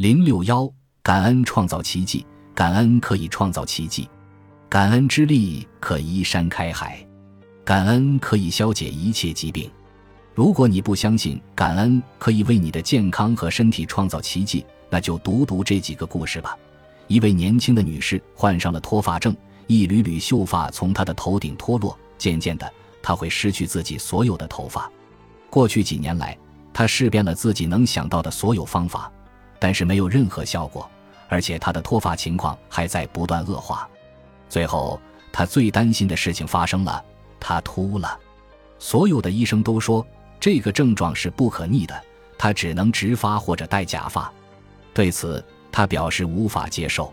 零六幺，感恩创造奇迹，感恩可以创造奇迹，感恩之力可移山开海，感恩可以消解一切疾病。如果你不相信感恩可以为你的健康和身体创造奇迹，那就读读这几个故事吧。一位年轻的女士患上了脱发症，一缕缕秀发从她的头顶脱落，渐渐的，她会失去自己所有的头发。过去几年来，她试遍了自己能想到的所有方法，但是没有任何效果，而且他的脱发情况还在不断恶化。最后，他最担心的事情发生了，他秃了。所有的医生都说这个症状是不可逆的，他只能植发或者戴假发。对此，他表示无法接受，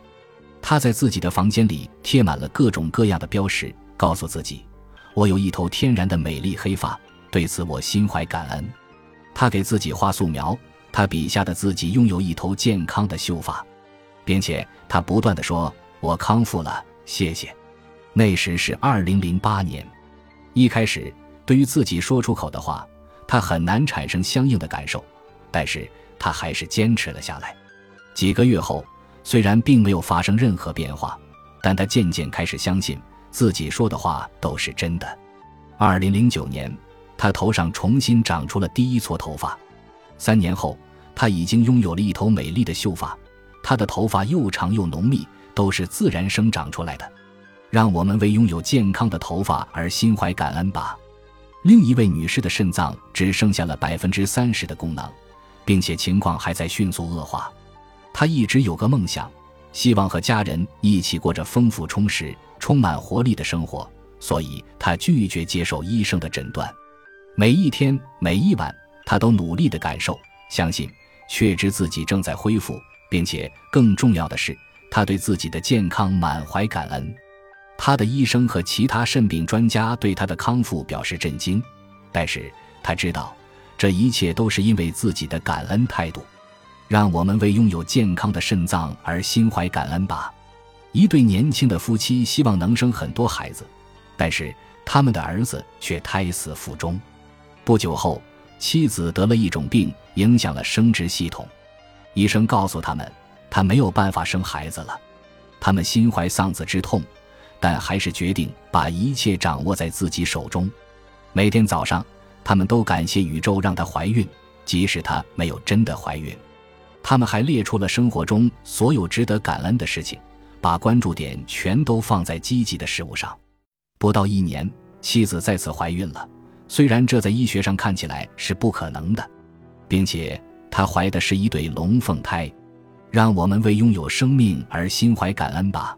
他在自己的房间里贴满了各种各样的标识，告诉自己：“我有一头天然的美丽黑发，对此我心怀感恩。”他给自己画素描，他笔下的自己拥有一头健康的秀发，并且他不断的说：“我康复了，谢谢。”那时是二零零八年，一开始对于自己说出口的话，他很难产生相应的感受，但是他还是坚持了下来。几个月后，虽然并没有发生任何变化，但他渐渐开始相信自己说的话都是真的。二零零九年，他头上重新长出了第一撮头发。三年后，他已经拥有了一头美丽的秀发。他的头发又长又浓密，都是自然生长出来的。让我们为拥有健康的头发而心怀感恩吧。另一位女士的肾脏只剩下了百分之三十的功能，并且情况还在迅速恶化。她一直有个梦想，希望和家人一起过着丰富充实、充满活力的生活，所以她拒绝接受医生的诊断。每一天、每一晚，他都努力地感受、相信、确知自己正在恢复，并且更重要的是，他对自己的健康满怀感恩。他的医生和其他肾病专家对他的康复表示震惊，但是他知道，这一切都是因为自己的感恩态度。让我们为拥有健康的肾脏而心怀感恩吧。一对年轻的夫妻希望能生很多孩子，但是他们的儿子却胎死腹中。不久后，妻子得了一种病，影响了生殖系统。医生告诉他们，他没有办法生孩子了。他们心怀丧子之痛，但还是决定把一切掌握在自己手中。每天早上，他们都感谢宇宙让她怀孕，即使她没有真的怀孕。他们还列出了生活中所有值得感恩的事情，把关注点全都放在积极的事物上。不到一年，妻子再次怀孕了，虽然这在医学上看起来是不可能的，并且她怀的是一对龙凤胎。让我们为拥有生命而心怀感恩吧。